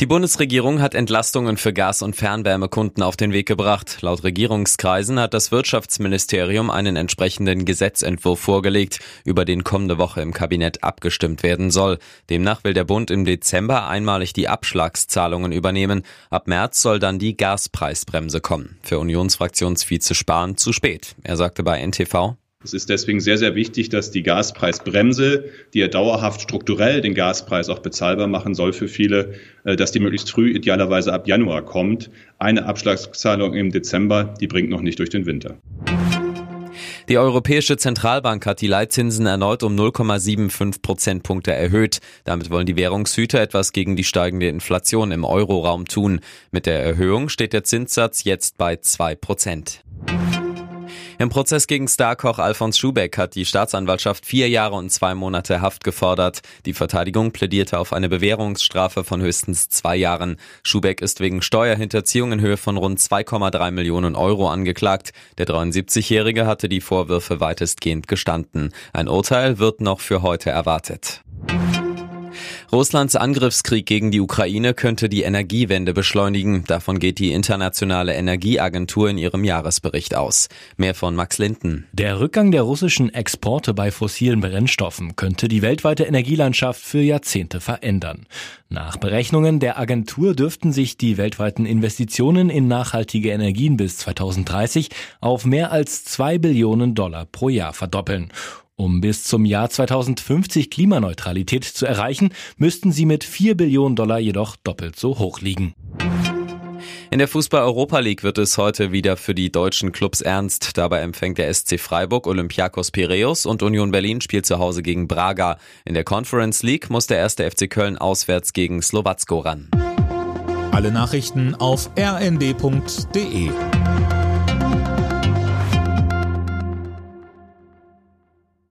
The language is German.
Die Bundesregierung hat Entlastungen für Gas- und Fernwärmekunden auf den Weg gebracht. Laut Regierungskreisen hat das Wirtschaftsministerium einen entsprechenden Gesetzentwurf vorgelegt, über den kommende Woche im Kabinett abgestimmt werden soll. Demnach will der Bund im Dezember einmalig die Abschlagszahlungen übernehmen. Ab März soll dann die Gaspreisbremse kommen. Für Unionsfraktionsvize Spahn zu spät. Er sagte bei NTV, es ist deswegen sehr, sehr wichtig, dass die Gaspreisbremse, die ja dauerhaft strukturell den Gaspreis auch bezahlbar machen soll für viele, äh, dass die möglichst früh, idealerweise ab Januar kommt. Eine Abschlagszahlung im Dezember, die bringt noch nicht durch den Winter. Die Europäische Zentralbank hat die Leitzinsen erneut um 0,75 Prozentpunkte erhöht. Damit wollen die Währungshüter etwas gegen die steigende Inflation im Euroraum tun. Mit der Erhöhung steht der Zinssatz jetzt bei 2 Prozent. Im Prozess gegen Starkoch Alfons Schubeck hat die Staatsanwaltschaft vier Jahre und zwei Monate Haft gefordert. Die Verteidigung plädierte auf eine Bewährungsstrafe von höchstens zwei Jahren. Schubeck ist wegen Steuerhinterziehung in Höhe von rund 2,3 Millionen Euro angeklagt. Der 73-Jährige hatte die Vorwürfe weitestgehend gestanden. Ein Urteil wird noch für heute erwartet. Russlands Angriffskrieg gegen die Ukraine könnte die Energiewende beschleunigen. Davon geht die Internationale Energieagentur in ihrem Jahresbericht aus. Mehr von Max Linden. Der Rückgang der russischen Exporte bei fossilen Brennstoffen könnte die weltweite Energielandschaft für Jahrzehnte verändern. Nach Berechnungen der Agentur dürften sich die weltweiten Investitionen in nachhaltige Energien bis 2030 auf mehr als zwei Billionen Dollar pro Jahr verdoppeln. Um bis zum Jahr 2050 Klimaneutralität zu erreichen, müssten sie mit 4 Billionen Dollar jedoch doppelt so hoch liegen. In der Fußball-Europa League wird es heute wieder für die deutschen Clubs ernst. Dabei empfängt der SC Freiburg Olympiakos Piraeus und Union Berlin spielt zu Hause gegen Braga. In der Conference League muss der erste FC Köln auswärts gegen Slowacko ran. Alle Nachrichten auf rnd.de